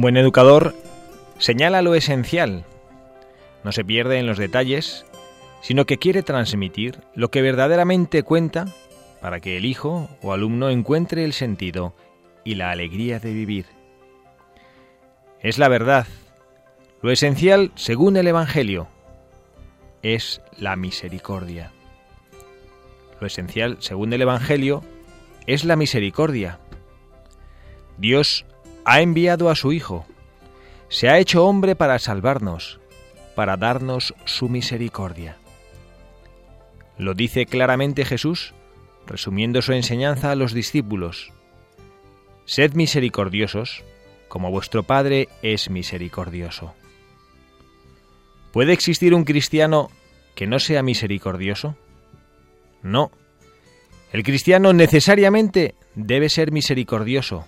Un buen educador señala lo esencial, no se pierde en los detalles, sino que quiere transmitir lo que verdaderamente cuenta para que el hijo o alumno encuentre el sentido y la alegría de vivir. Es la verdad, lo esencial según el Evangelio, es la misericordia. Lo esencial según el Evangelio es la misericordia. Dios ha enviado a su Hijo, se ha hecho hombre para salvarnos, para darnos su misericordia. Lo dice claramente Jesús, resumiendo su enseñanza a los discípulos. Sed misericordiosos, como vuestro Padre es misericordioso. ¿Puede existir un cristiano que no sea misericordioso? No. El cristiano necesariamente debe ser misericordioso,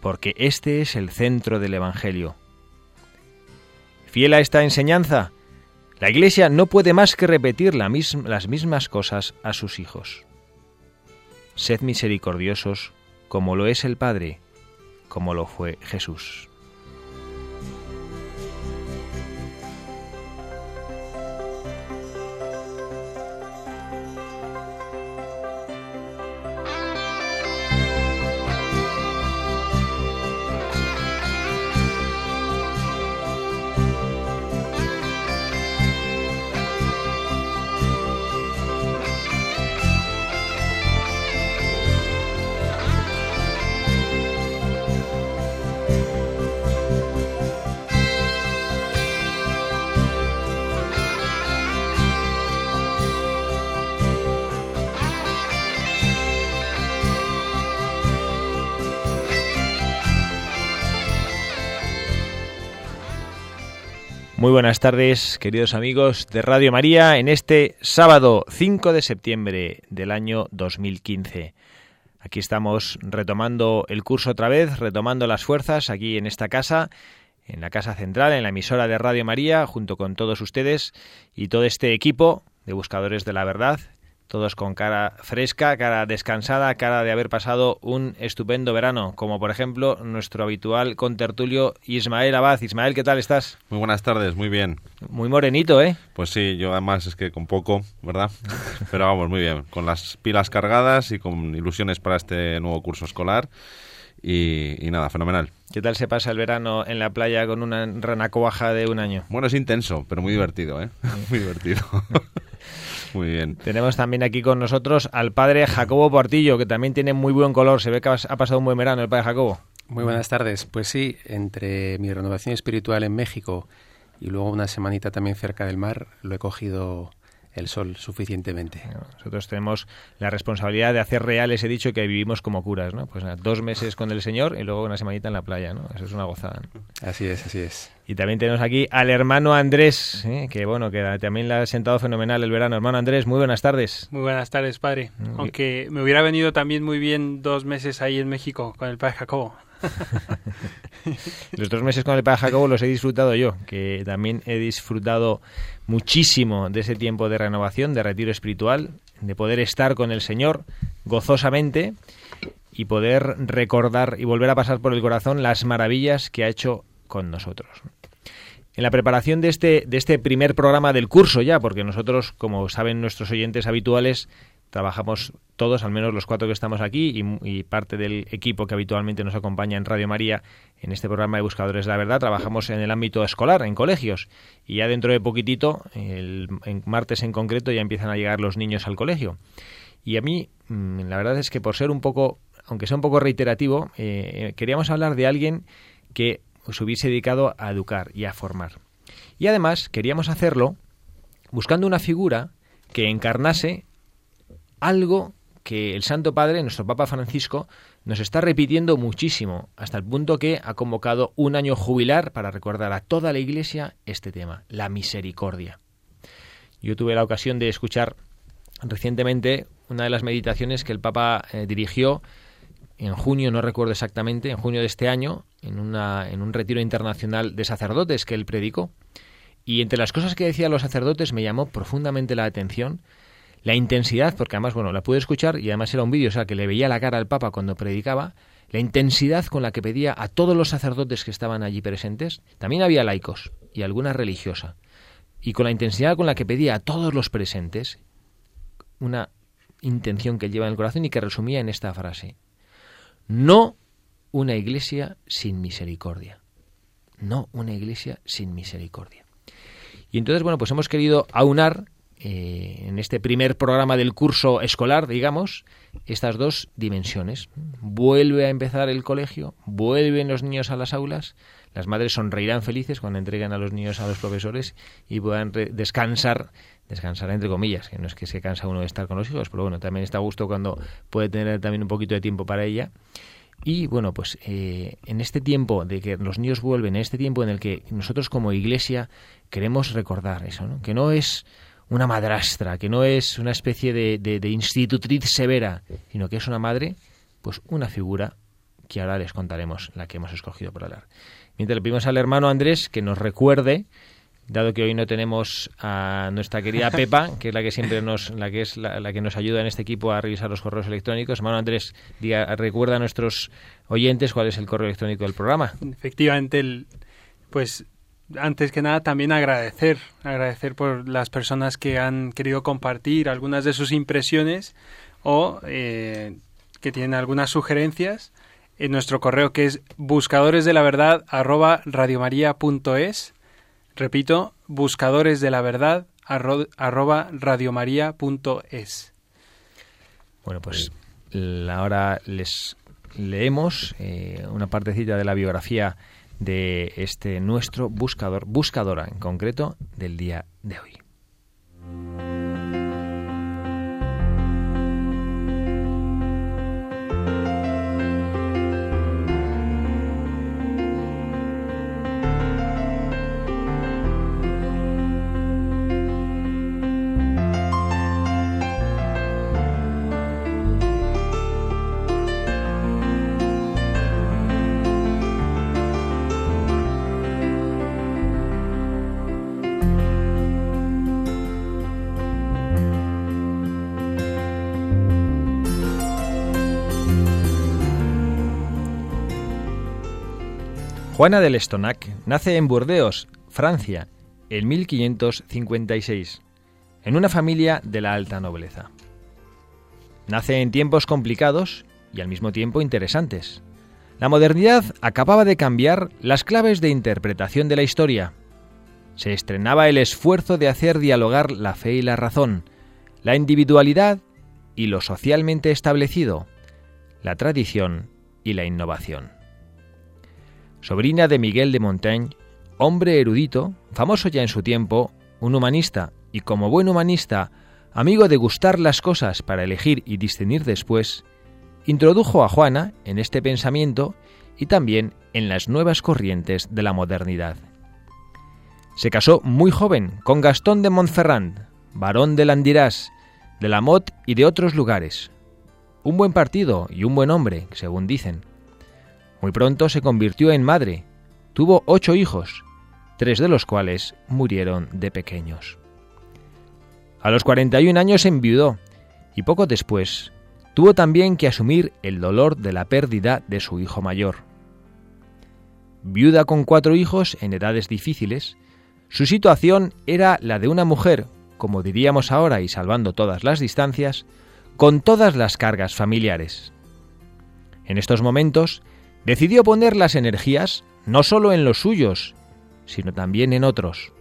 porque este es el centro del Evangelio. Fiel a esta enseñanza, la Iglesia no puede más que repetir las mismas cosas a sus hijos. Sed misericordiosos como lo es el Padre, como lo fue Jesús. Muy buenas tardes, queridos amigos de Radio María, en este sábado 5 de septiembre del año 2015. Aquí estamos retomando el curso otra vez, retomando las fuerzas aquí en esta casa, en la casa central, en la emisora de Radio María, junto con todos ustedes y todo este equipo de buscadores de la verdad todos con cara fresca, cara descansada, cara de haber pasado un estupendo verano, como por ejemplo nuestro habitual contertulio Ismael Abad. Ismael, ¿qué tal estás? Muy buenas tardes, muy bien. Muy morenito, ¿eh? Pues sí, yo además es que con poco, ¿verdad? Pero vamos, muy bien, con las pilas cargadas y con ilusiones para este nuevo curso escolar. Y, nada, fenomenal. ¿Qué tal se pasa el verano en la playa con una ranacoaja de un año? Bueno, es intenso, pero muy divertido, ¿eh? muy divertido. Muy bien. Tenemos también aquí con nosotros al padre Jacobo Portillo, que también tiene muy buen color. Se ve que ha pasado un buen verano el padre Jacobo. Muy buenas tardes. Pues sí, entre mi renovación espiritual en México y luego una semanita también cerca del mar, lo he cogido el sol suficientemente. Nosotros tenemos la responsabilidad de hacer real ese dicho que vivimos como curas, ¿no? Pues dos meses con el Señor y luego una semanita en la playa, ¿no? Eso es una gozada. Así es, así es. Y también tenemos aquí al hermano Andrés, ¿eh? que bueno, que también le ha sentado fenomenal el verano. Hermano Andrés, muy buenas tardes. Muy buenas tardes, padre. Aunque me hubiera venido también muy bien dos meses ahí en México con el padre Jacobo. los dos meses con el Padre Jacobo los he disfrutado yo, que también he disfrutado muchísimo de ese tiempo de renovación, de retiro espiritual, de poder estar con el Señor gozosamente y poder recordar y volver a pasar por el corazón las maravillas que ha hecho con nosotros. En la preparación de este, de este primer programa del curso ya, porque nosotros, como saben nuestros oyentes habituales, trabajamos todos, al menos los cuatro que estamos aquí y, parte del equipo que habitualmente nos acompaña en Radio María en este programa de Buscadores de la Verdad, trabajamos en el ámbito escolar, en colegios. Y ya dentro de poquitito, el, martes en concreto, ya empiezan a llegar los niños al colegio. Y a mí, mm, la verdad es que por ser un poco, aunque sea un poco reiterativo, eh, queríamos hablar de alguien que se hubiese dedicado a educar y a formar. Y además queríamos hacerlo buscando una figura que encarnase algo que el Santo Padre, nuestro Papa Francisco, nos está repitiendo muchísimo, hasta el punto que ha convocado un año jubilar para recordar a toda la Iglesia este tema, la misericordia. Yo tuve la ocasión de escuchar recientemente una de las meditaciones que el Papa eh, dirigió en junio, no recuerdo exactamente, en junio de este año, en, una, en un retiro internacional de sacerdotes que él predicó. Y entre las cosas que decía los sacerdotes me llamó profundamente la atención la intensidad, porque además, bueno, la pude escuchar y además era un vídeo, o sea, que le veía la cara al Papa cuando predicaba, la intensidad con la que pedía a todos los sacerdotes que estaban allí presentes, también había laicos y alguna religiosa, y con la intensidad con la que pedía a todos los presentes, una intención que lleva en el corazón y que resumía en esta frase, no una iglesia sin misericordia, no una iglesia sin misericordia. Y entonces, bueno, pues hemos querido aunar eh, en este primer programa del curso escolar, digamos, estas dos dimensiones. Vuelve a empezar el colegio, vuelven los niños a las aulas, las madres sonreirán felices cuando entreguen a los niños a los profesores y puedan descansar, descansar entre comillas, que no es que se cansa uno de estar con los hijos, pero bueno, también está a gusto cuando puede tener también un poquito de tiempo para ella. Y bueno, pues eh, en este tiempo de que los niños vuelven, en este tiempo en el que nosotros como iglesia queremos recordar eso, ¿no? que no es una madrastra, que no es una especie de, de, institutriz severa, sino que es una madre, pues una figura que ahora les contaremos, la que hemos escogido para hablar. Mientras le pedimos al hermano Andrés que nos recuerde, dado que hoy no tenemos a nuestra querida Pepa, que es la que siempre nos, la que es la, que nos ayuda en este equipo a revisar los correos electrónicos. Hermano Andrés, diga, recuerda a nuestros oyentes cuál es el correo electrónico del programa. Efectivamente, el, pues antes que nada también agradecer, agradecer por las personas que han querido compartir algunas de sus impresiones o eh, que tienen algunas sugerencias en nuestro correo que es buscadores de la verdad arroba radiomaria.es. Repito, buscadores de la verdad arroba radiomaria.es. Bueno, pues ahora les leemos eh, una partecita de la biografía de este nuestro buscador, buscadora en concreto del día de hoy. Juana de Lestonac nace en Burdeos, Francia, en 1556, en una familia de la alta nobleza. Nace en tiempos complicados y al mismo tiempo interesantes. La modernidad acababa de cambiar las claves de interpretación de la historia. Se estrenaba el esfuerzo de hacer dialogar la fe y la razón, la individualidad y lo socialmente establecido, la tradición y la innovación sobrina de Miguel de Montaigne, hombre erudito, famoso ya en su tiempo, un humanista y como buen humanista, amigo de gustar las cosas para elegir y discernir después, introdujo a Juana en este pensamiento y también en las nuevas corrientes de la modernidad. Se casó muy joven con Gastón de Montferrand, barón de Landirás, de la Motte y de otros lugares. Un buen partido y un buen hombre, según dicen. Muy pronto se convirtió en madre. Tuvo ocho hijos, tres de los cuales murieron de pequeños. A los 41 años enviudó y poco después tuvo también que asumir el dolor de la pérdida de su hijo mayor. Viuda con cuatro hijos en edades difíciles, su situación era la de una mujer, como diríamos ahora y salvando todas las distancias, con todas las cargas familiares. En estos momentos, decidió poner las energías no solo en los suyos, sino también en otros,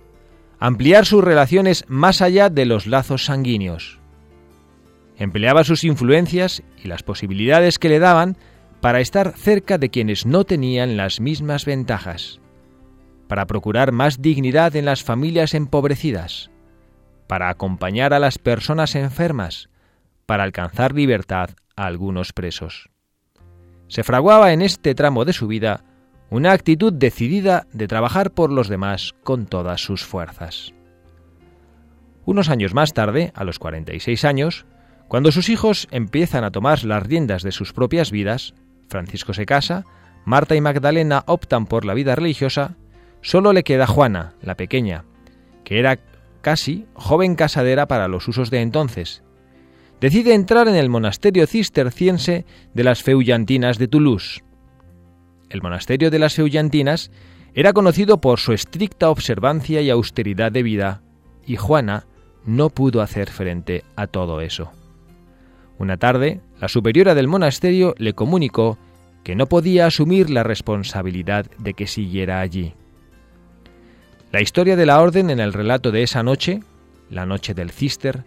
ampliar sus relaciones más allá de los lazos sanguíneos. Empleaba sus influencias y las posibilidades que le daban para estar cerca de quienes no tenían las mismas ventajas, para procurar más dignidad en las familias empobrecidas, para acompañar a las personas enfermas, para alcanzar libertad a algunos presos. Se fraguaba en este tramo de su vida una actitud decidida de trabajar por los demás con todas sus fuerzas. Unos años más tarde, a los 46 años, cuando sus hijos empiezan a tomar las riendas de sus propias vidas, Francisco se casa, Marta y Magdalena optan por la vida religiosa, solo le queda Juana, la pequeña, que era casi joven casadera para los usos de entonces. Decide entrar en el monasterio cisterciense de las Feullantinas de Toulouse. El monasterio de las Feullantinas era conocido por su estricta observancia y austeridad de vida, y Juana no pudo hacer frente a todo eso. Una tarde, la superiora del monasterio le comunicó que no podía asumir la responsabilidad de que siguiera allí. La historia de la orden en el relato de esa noche, la noche del cister,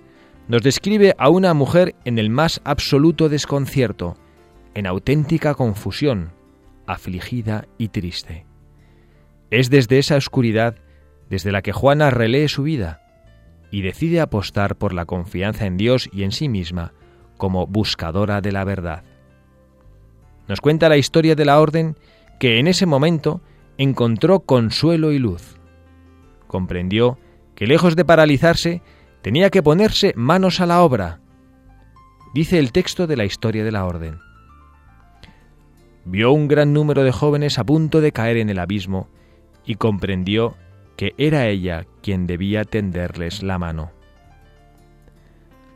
nos describe a una mujer en el más absoluto desconcierto, en auténtica confusión, afligida y triste. Es desde esa oscuridad desde la que Juana relee su vida y decide apostar por la confianza en Dios y en sí misma como buscadora de la verdad. Nos cuenta la historia de la orden que en ese momento encontró consuelo y luz. Comprendió que lejos de paralizarse, tenía que ponerse manos a la obra. Dice el texto de la historia de la orden vio un gran número de jóvenes a punto de caer en el abismo y comprendió que era ella quien debía tenderles la mano.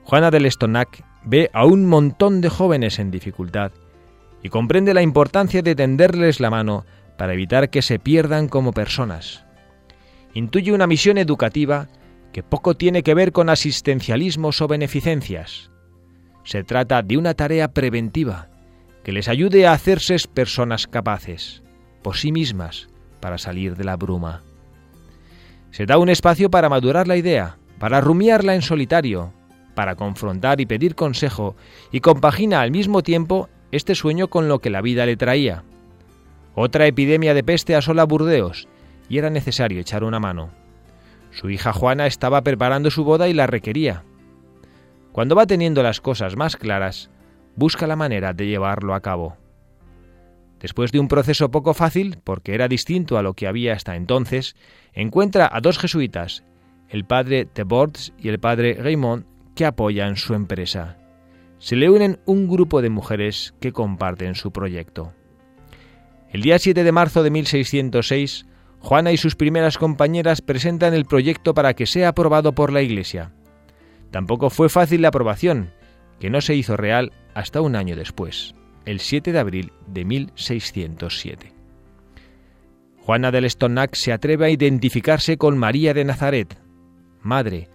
Juana del Estonac ve a un montón de jóvenes en dificultad y comprende la importancia de tenderles la mano para evitar que se pierdan como personas. Intuye una misión educativa que poco tiene que ver con asistencialismos o beneficencias. Se trata de una tarea preventiva que les ayude a hacerse personas capaces, por sí mismas, para salir de la bruma. Se da un espacio para madurar la idea, para rumiarla en solitario, para confrontar y pedir consejo, y compagina al mismo tiempo este sueño con lo que la vida le traía. Otra epidemia de peste asola Burdeos, y era necesario echar una mano. Su hija Juana estaba preparando su boda y la requería. Cuando va teniendo las cosas más claras, busca la manera de llevarlo a cabo. Después de un proceso poco fácil, porque era distinto a lo que había hasta entonces, encuentra a dos jesuitas, el padre Tebords y el padre Raymond, que apoyan su empresa. Se le unen un grupo de mujeres que comparten su proyecto. El día 7 de marzo de 1606, Juana y sus primeras compañeras presentan el proyecto para que sea aprobado por la Iglesia. Tampoco fue fácil la aprobación, que no se hizo real hasta un año después, el 7 de abril de 1607. Juana del Estonac se atreve a identificarse con María de Nazaret, madre,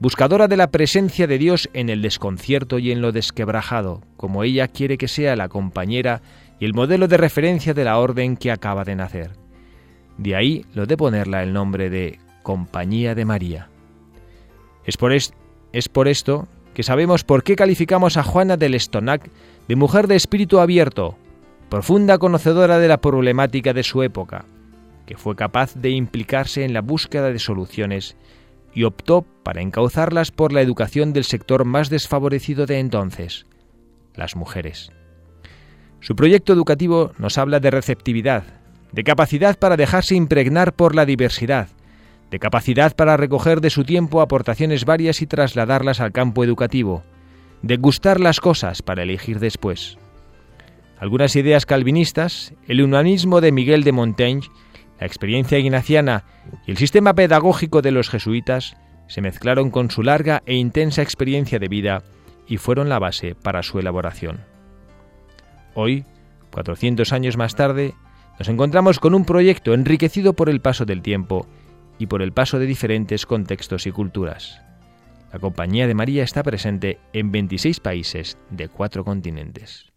buscadora de la presencia de Dios en el desconcierto y en lo desquebrajado, como ella quiere que sea la compañera y el modelo de referencia de la orden que acaba de nacer. De ahí lo de ponerla el nombre de Compañía de María. Es por, es, es por esto que sabemos por qué calificamos a Juana del Estonac de mujer de espíritu abierto, profunda conocedora de la problemática de su época, que fue capaz de implicarse en la búsqueda de soluciones y optó para encauzarlas por la educación del sector más desfavorecido de entonces, las mujeres. Su proyecto educativo nos habla de receptividad, de capacidad para dejarse impregnar por la diversidad, de capacidad para recoger de su tiempo aportaciones varias y trasladarlas al campo educativo, de gustar las cosas para elegir después. Algunas ideas calvinistas, el humanismo de Miguel de Montaigne, la experiencia ignaciana y el sistema pedagógico de los jesuitas se mezclaron con su larga e intensa experiencia de vida y fueron la base para su elaboración. Hoy, 400 años más tarde, nos encontramos con un proyecto enriquecido por el paso del tiempo y por el paso de diferentes contextos y culturas. La Compañía de María está presente en 26 países de cuatro continentes.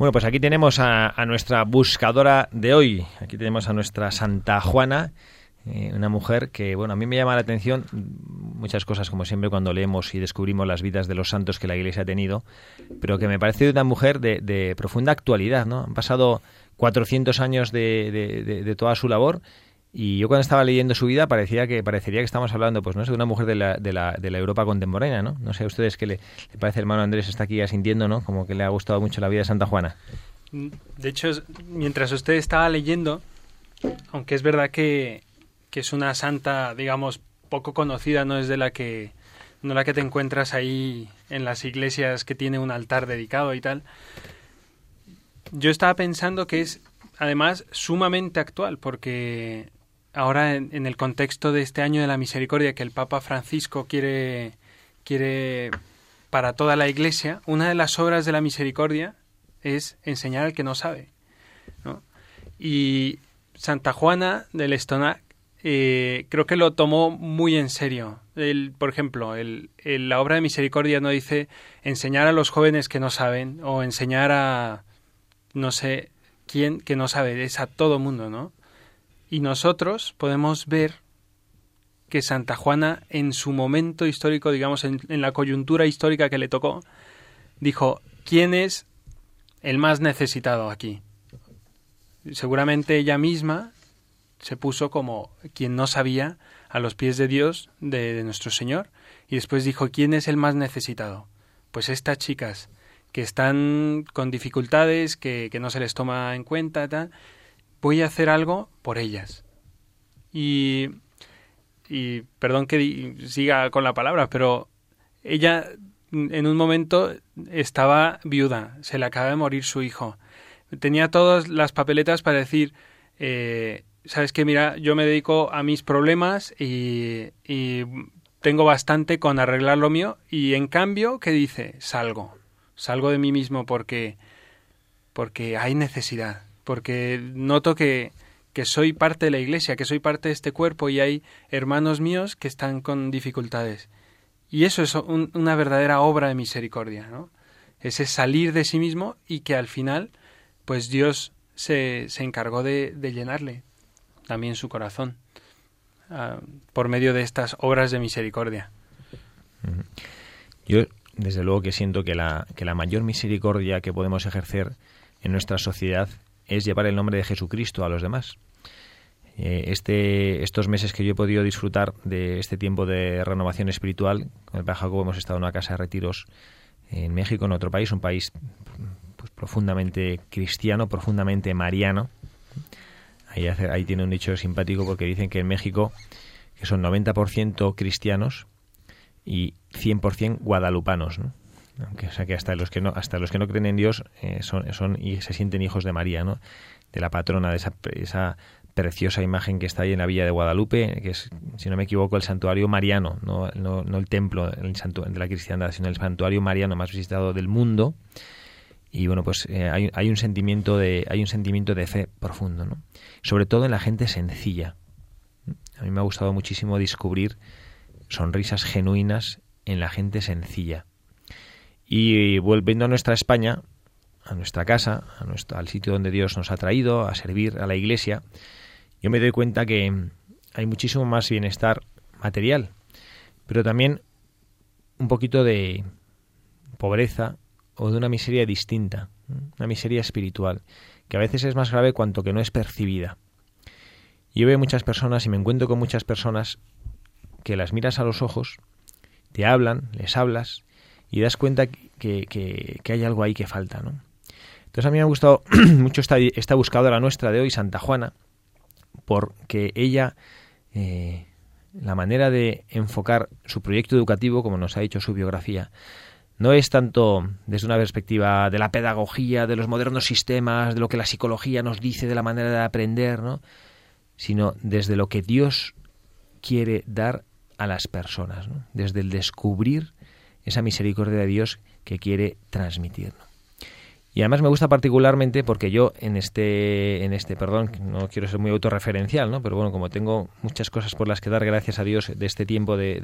Bueno, pues aquí tenemos a, nuestra buscadora de hoy. Aquí tenemos a nuestra Santa Juana, eh, una mujer que, bueno, a mí me llama la atención muchas cosas, como siempre, cuando leemos y descubrimos las vidas de los santos que la Iglesia ha tenido, pero que me parece una mujer de, profunda actualidad, ¿no? Han pasado 400 años de, de toda su labor y yo cuando estaba leyendo su vida parecía que parecería que estamos hablando, pues no sé, de una mujer de la, de la, de la Europa contemporánea, ¿no? No sé a ustedes qué le, parece, hermano Andrés, está aquí asintiendo, ¿no? Como que le ha gustado mucho la vida de Santa Juana. De hecho, mientras usted estaba leyendo, aunque es verdad que, que es una santa, digamos, poco conocida, no es de la que no la que te encuentras ahí en las iglesias que tiene un altar dedicado y tal. Yo estaba pensando que es además sumamente actual porque ahora en, el contexto de este año de la misericordia que el Papa Francisco quiere, quiere para toda la Iglesia, una de las obras de la misericordia es enseñar al que no sabe. Y Santa Juana del Estonac eh, creo que lo tomó muy en serio. Por ejemplo, el, la obra de misericordia no dice enseñar a los jóvenes que no saben o enseñar a, no sé, quién que no sabe, es a todo mundo, ¿no? Y nosotros podemos ver que Santa Juana, en su momento histórico, digamos, en, la coyuntura histórica que le tocó, dijo, ¿quién es el más necesitado aquí? Seguramente ella misma se puso como quien no sabía a los pies de Dios, de, nuestro Señor, y después dijo, ¿quién es el más necesitado? Pues estas chicas que están con dificultades, que, que no se les toma en cuenta, tal, voy a hacer algo por ellas. Y, y perdón que siga con la palabra, pero ella en un momento estaba viuda, se le acaba de morir su hijo. Tenía todas las papeletas para decir, eh, sabes que mira, yo me dedico a mis problemas y, y tengo bastante con arreglar lo mío y en cambio, ¿qué dice? Salgo, salgo de mí mismo porque, porque hay necesidad porque noto que, que soy parte de la iglesia, que soy parte de este cuerpo y hay hermanos míos que están con dificultades. Y eso es una verdadera obra de misericordia, ¿no? Ese salir de sí mismo y que al final, pues Dios se, se encargó de, llenarle también su corazón ah, por medio de estas obras de misericordia. Yo, desde luego que siento que la, que la mayor misericordia que podemos ejercer en nuestra sociedad es llevar el nombre de Jesucristo a los demás. Eh, este, estos meses que yo he podido disfrutar de este tiempo de renovación espiritual, con el Padre Jacobo hemos estado en una casa de retiros en México, en otro país, un país pues, profundamente cristiano, profundamente mariano. Ahí, ahí tiene un dicho simpático porque dicen que en México que son 90% cristianos y 100% guadalupanos. ¿no? Aunque o sea que hasta los que no hasta los que no creen en Dios eh, son, son y se sienten hijos de María no de la patrona de esa, esa preciosa imagen que está ahí en la villa de Guadalupe que es si no me equivoco el santuario mariano no, no, no el templo el de la cristiandad sino el santuario mariano más visitado del mundo. Y bueno pues eh, hay, hay, un sentimiento de hay un sentimiento de fe profundo no sobre todo en la gente sencilla. A mí me ha gustado muchísimo descubrir sonrisas genuinas en la gente sencilla y volviendo a nuestra España, a nuestra casa, a al sitio donde Dios nos ha traído, a servir a la Iglesia, yo me doy cuenta que hay muchísimo más bienestar material, pero también un poquito de pobreza o de una miseria distinta, una miseria espiritual, que a veces es más grave cuanto que no es percibida. Yo veo muchas personas y me encuentro con muchas personas que las miras a los ojos, te hablan, les hablas y das cuenta que, que, hay algo ahí que falta, ¿no? Entonces a mí me ha gustado mucho esta, esta buscadora nuestra de hoy, Santa Juana, porque ella, eh, la manera de enfocar su proyecto educativo, como nos ha dicho su biografía, no es tanto desde una perspectiva de la pedagogía, de los modernos sistemas, de lo que la psicología nos dice de la manera de aprender, ¿no? sino desde lo que Dios quiere dar a las personas, desde el descubrir esa misericordia de Dios que quiere transmitir. Y además me gusta particularmente porque yo en este, en este, perdón, no quiero ser muy autorreferencial, ¿no? Pero bueno, como tengo muchas cosas por las que dar gracias a Dios de este tiempo de,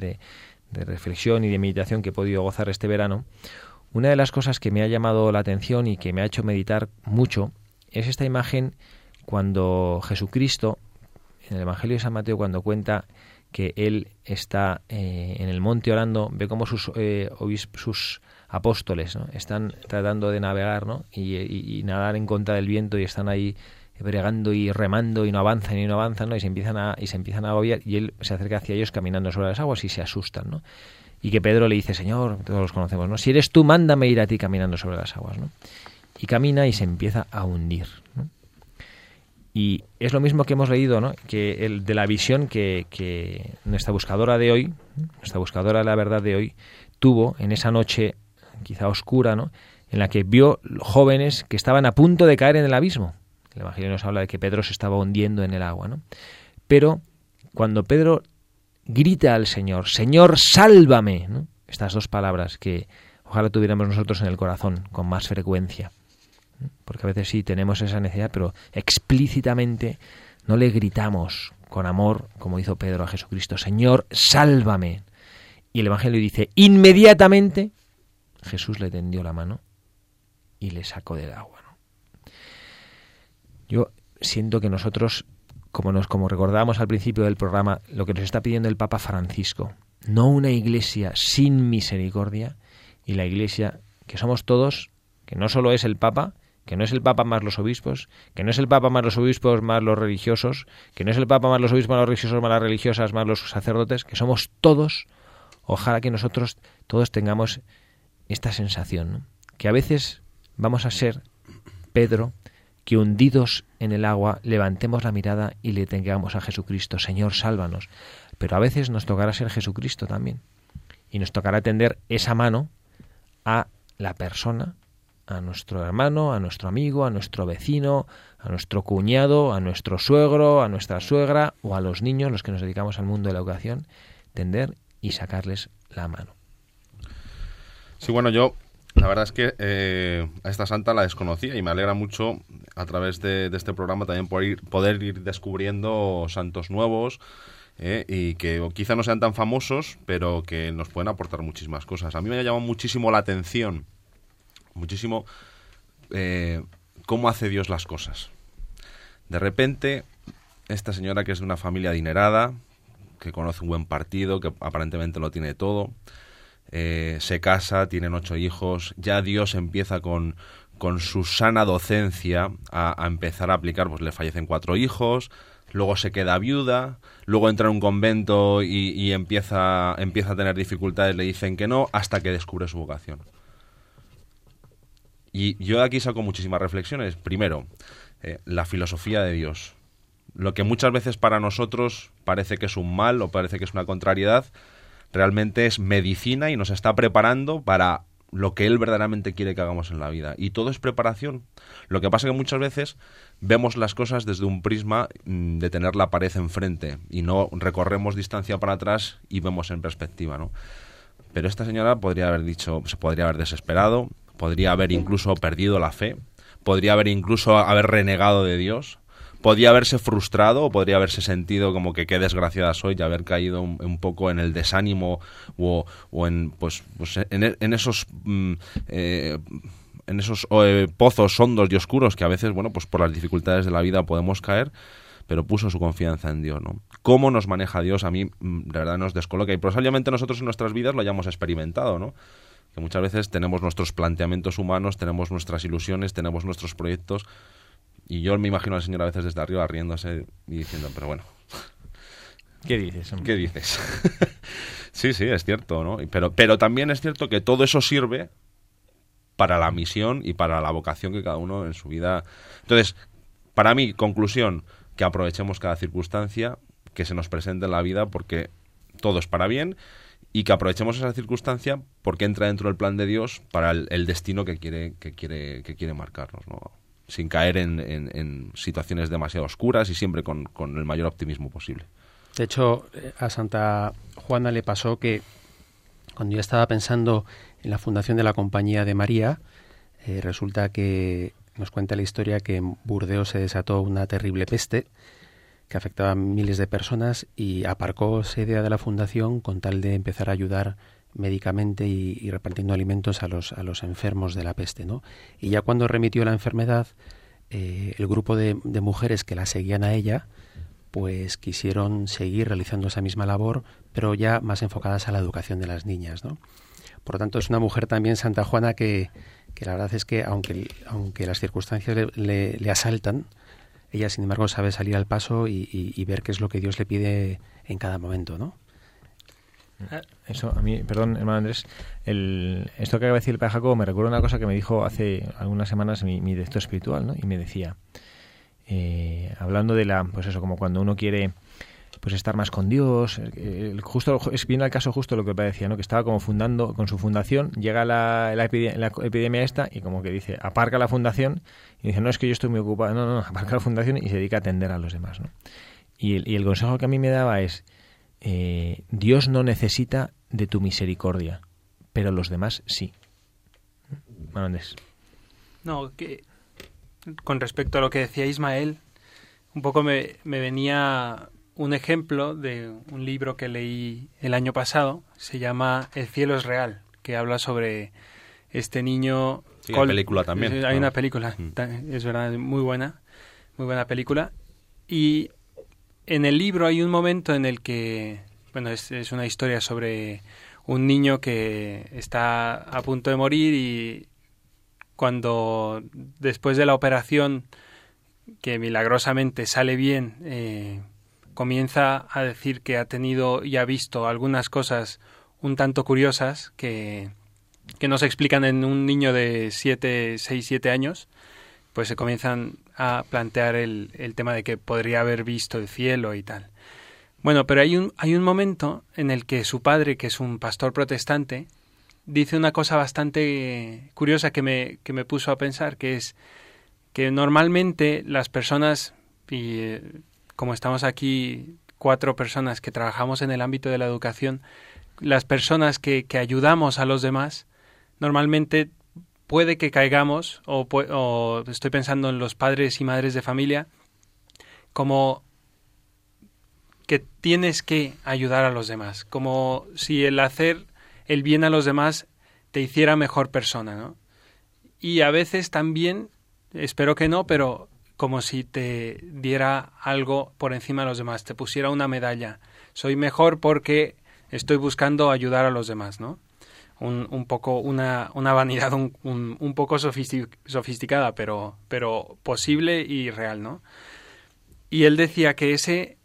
de reflexión y de meditación que he podido gozar este verano, una de las cosas que me ha llamado la atención y que me ha hecho meditar mucho es esta imagen cuando Jesucristo, en el Evangelio de San Mateo, cuando cuenta que él está eh, en el monte orando, ve cómo sus, eh, sus apóstoles están tratando de navegar ¿no? y, nadar en contra del viento y están ahí bregando y remando y no avanzan y no avanzan, ¿no? Y se empiezan a, y se empiezan a agobiar y él se acerca hacia ellos caminando sobre las aguas y se asustan, ¿no? Y que Pedro le dice, Señor, todos los conocemos, ¿no? Si eres tú, mándame ir a ti caminando sobre las aguas, ¿no? Y camina y se empieza a hundir, ¿no? Y es lo mismo que hemos leído, ¿no? Que el de la visión que, nuestra buscadora de hoy, nuestra buscadora de la verdad de hoy, tuvo en esa noche quizá oscura, ¿no? En la que vio jóvenes que estaban a punto de caer en el abismo el Evangelio nos habla de que Pedro se estaba hundiendo en el agua, ¿no? Pero cuando Pedro grita al Señor, Señor, sálvame. Estas dos palabras que ojalá tuviéramos nosotros en el corazón con más frecuencia. Porque a veces sí tenemos esa necesidad, pero explícitamente no le gritamos con amor, como hizo Pedro a Jesucristo, Señor, sálvame. Y el Evangelio dice, inmediatamente Jesús le tendió la mano y le sacó del agua. Yo siento que nosotros, como nos como recordábamos al principio del programa, lo que nos está pidiendo el Papa Francisco, no una iglesia sin misericordia, y la iglesia que somos todos, que no solo es el Papa, que no es el Papa más los obispos, que no es el Papa más los obispos más los religiosos, que no es el Papa más los obispos más los religiosos más las religiosas más los sacerdotes, que somos todos, ojalá que nosotros todos tengamos esta sensación, que a veces vamos a ser Pedro, que hundidos en el agua levantemos la mirada y le tengamos a Jesucristo, Señor, sálvanos. Pero a veces nos tocará ser Jesucristo también. Y nos tocará tender esa mano a la persona, a nuestro hermano, a nuestro amigo, a nuestro vecino, a nuestro cuñado, a nuestro suegro, a nuestra suegra o a los niños, los que nos dedicamos al mundo de la educación, tender y sacarles la mano. Sí, bueno, yo la verdad es que eh, a esta santa la desconocía y me alegra mucho a través de, este programa también poder ir, descubriendo santos nuevos eh, y que quizá no sean tan famosos, pero que nos pueden aportar muchísimas cosas. A mí me ha llamado muchísimo la atención, muchísimo eh, cómo hace Dios las cosas. De repente, esta señora que es de una familia adinerada, que conoce un buen partido, que aparentemente lo tiene todo, eh, se casa, tienen ocho hijos, ya Dios empieza con, con su sana docencia a, empezar a aplicar, pues le fallecen cuatro hijos, luego se queda viuda, luego entra en un convento y, empieza, empieza a tener dificultades, le dicen que no, hasta que descubre su vocación. Y yo de aquí saco muchísimas reflexiones. Primero, eh, la filosofía de Dios. Lo que muchas veces para nosotros parece que es un mal o parece que es una contrariedad, realmente es medicina y nos está preparando para lo que Él verdaderamente quiere que hagamos en la vida. Y todo es preparación. Lo que pasa es que muchas veces vemos las cosas desde un prisma mm, de tener la pared enfrente y no recorremos distancia para atrás y vemos en perspectiva, ¿no? Pero esta señora podría haber dicho, se podría haber desesperado, podría haber incluso perdido la fe, podría haber incluso haber renegado de Dios, podía haberse frustrado o podría haberse sentido como que qué desgraciada soy y haber caído un, poco en el desánimo o, en pues, pues en, esos mm, eh, en esos eh, pozos hondos y oscuros que a veces bueno pues por las dificultades de la vida podemos caer pero puso su confianza en Dios, ¿no? ¿Cómo nos maneja Dios? A mí, mm, de verdad, nos descoloca. Y probablemente nosotros en nuestras vidas lo hayamos experimentado, ¿no? Que muchas veces tenemos nuestros planteamientos humanos, tenemos nuestras ilusiones, tenemos nuestros proyectos, Y yo me imagino al Señor a veces desde arriba riéndose y diciendo, pero bueno. ¿Qué dices? ¿Qué dices? sí, sí, es cierto, ¿no? Pero, pero también es cierto que todo eso sirve para la misión y para la vocación que cada uno en su vida. Entonces, para mí, conclusión, que aprovechemos cada circunstancia que se nos presente en la vida porque todo es para bien y que aprovechemos esa circunstancia porque entra dentro del plan de Dios para el, destino que quiere, que quiere, que quiere marcarnos, ¿no? sin caer en, situaciones demasiado oscuras y siempre con, el mayor optimismo posible. De hecho, eh, a Santa Juana le pasó que cuando ya estaba pensando en la fundación de la Compañía de María, eh, resulta que nos cuenta la historia que en Burdeos se desató una terrible peste que afectaba a miles de personas y aparcó esa idea de la fundación con tal de empezar a ayudar médicamente y, repartiendo alimentos a los, a los enfermos de la peste. ¿no? Y ya cuando remitió la enfermedad, eh, el grupo de, mujeres que la seguían a ella, pues quisieron seguir realizando esa misma labor, pero ya más enfocadas a la educación de las niñas. ¿no? Por lo tanto, es una mujer también, Santa Juana, que, que la verdad es que aunque, aunque las circunstancias le, asaltan, ella sin embargo sabe salir al paso y, ver qué es lo que Dios le pide en cada momento, ¿no? Ah. Eso, a mí, perdón, hermano Andrés, el, esto que acaba de decir el Padre me recuerda una cosa que me dijo hace algunas semanas mi, mi director espiritual, ¿no? Y me decía, eh, hablando de la, pues eso, como cuando uno quiere pues estar más con Dios, el, justo es viene al caso justo lo que decía, ¿no? Que estaba como fundando con su fundación, llega la, epidemia, esta y como que dice, aparca la fundación y dice, no es que yo estoy muy ocupado, no, no, aparca la fundación y se dedica a atender a los demás, ¿no? Y el, consejo que a mí me daba es, eh, Dios no necesita de tu misericordia, pero los demás sí. No, que con respecto a lo que decía Ismael, un poco me, me, venía un ejemplo de un libro que leí el año pasado, se llama El cielo es real, que habla sobre este niño... Sí, hay película también. Hay una película, mm. es verdad, muy buena, muy buena película. Y en el libro hay un momento en el que, bueno, es, una historia sobre un niño que está a punto de morir y cuando después de la operación, que milagrosamente sale bien, eh, comienza a decir que ha tenido y ha visto algunas cosas un tanto curiosas que, que no se explican en un niño de 7, 6, 7 años pues se comienzan a plantear el, el tema de que podría haber visto el cielo y tal. Bueno, pero hay un, hay un momento en el que su padre, que es un pastor protestante, dice una cosa bastante curiosa que me, que me puso a pensar, que es que normalmente las personas, eh, como estamos aquí cuatro personas que trabajamos en el ámbito de la educación, las personas que, que ayudamos a los demás, normalmente puede que caigamos, o, estoy pensando en los padres y madres de familia, como que tienes que ayudar a los demás, como si el hacer el bien a los demás te hiciera mejor persona, ¿no? Y a veces también, espero que no, pero como si te diera algo por encima de los demás, te pusiera una medalla. Soy mejor porque estoy buscando ayudar a los demás, ¿no? un, un poco una, una vanidad un, un, poco sofisticada, pero, pero posible y real, ¿no? Y él decía que ese,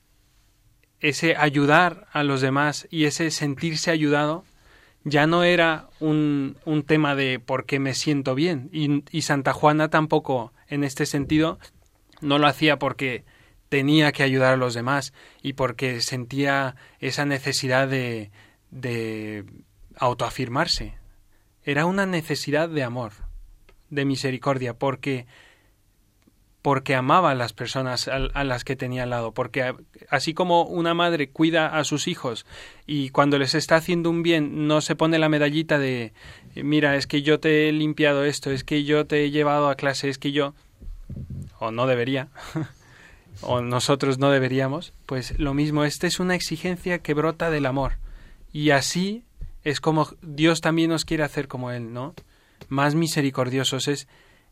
ese ayudar a los demás y ese sentirse ayudado ya no era un, un tema de por qué me siento bien. Y, y Santa Juana tampoco, en este sentido, no lo hacía porque tenía que ayudar a los demás y porque sentía esa necesidad de, de autoafirmarse. Era una necesidad de amor, de misericordia, porque porque amaba a las personas a, las que tenía al lado, porque así como una madre cuida a sus hijos y cuando les está haciendo un bien no se pone la medallita de mira, es que yo te he limpiado esto, es que yo te he llevado a clase, es que yo o no debería o nosotros no deberíamos, pues lo mismo, esta es una exigencia que brota del amor y así es como Dios también nos quiere hacer como Él, ¿no? Más misericordiosos. Es,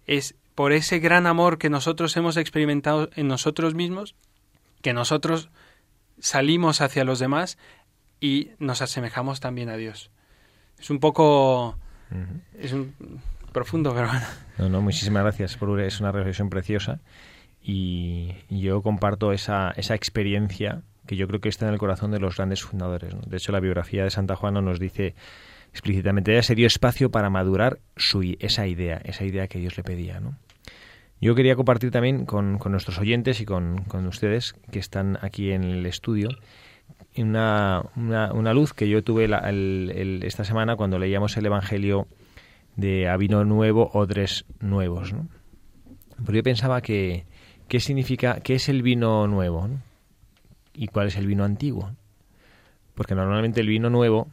es por ese gran amor que nosotros hemos experimentado en nosotros mismos, que nosotros salimos hacia los demás y nos asemejamos también a Dios. Es un poco... Es un profundo, pero bueno. No, muchísimas gracias por es una reflexión preciosa y yo comparto esa, esa experiencia que yo creo que está en el corazón de los grandes fundadores. De hecho, la biografía de Santa Juana nos dice explícitamente, ella se dio espacio para madurar su, esa idea, esa idea que Dios le pedía. Yo quería compartir también con, nuestros oyentes y con, ustedes que están aquí en el estudio una, una, luz que yo tuve esta semana cuando leíamos el Evangelio de Avino Nuevo, Odres Nuevos. ¿no? Pero yo pensaba que, ¿qué significa, qué es el vino nuevo? ¿Y cuál es el vino antiguo? Porque normalmente el vino nuevo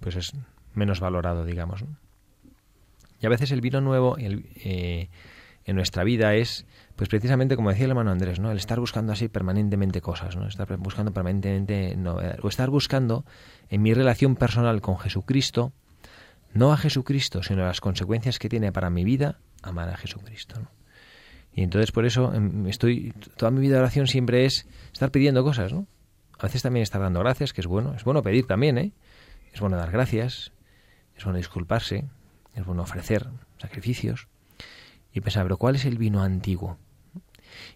pues es menos valorado, digamos. Y a veces el vino nuevo, eh, en nuestra vida es, pues precisamente como decía el hermano Andrés, ¿no? El estar buscando así permanentemente cosas, ¿no? Estar buscando permanentemente novedades. O estar buscando en mi relación personal con Jesucristo, no a Jesucristo, sino a las consecuencias que tiene para mi vida amar a Jesucristo. Y entonces por eso em, estoy, toda mi vida de oración siempre es estar pidiendo cosas, ¿no? A veces también estar dando gracias, que es bueno. Es bueno pedir también, ¿eh? Es bueno dar gracias, es bueno disculparse, es bueno ofrecer sacrificios y pensar, pero ¿cuál es el vino antiguo?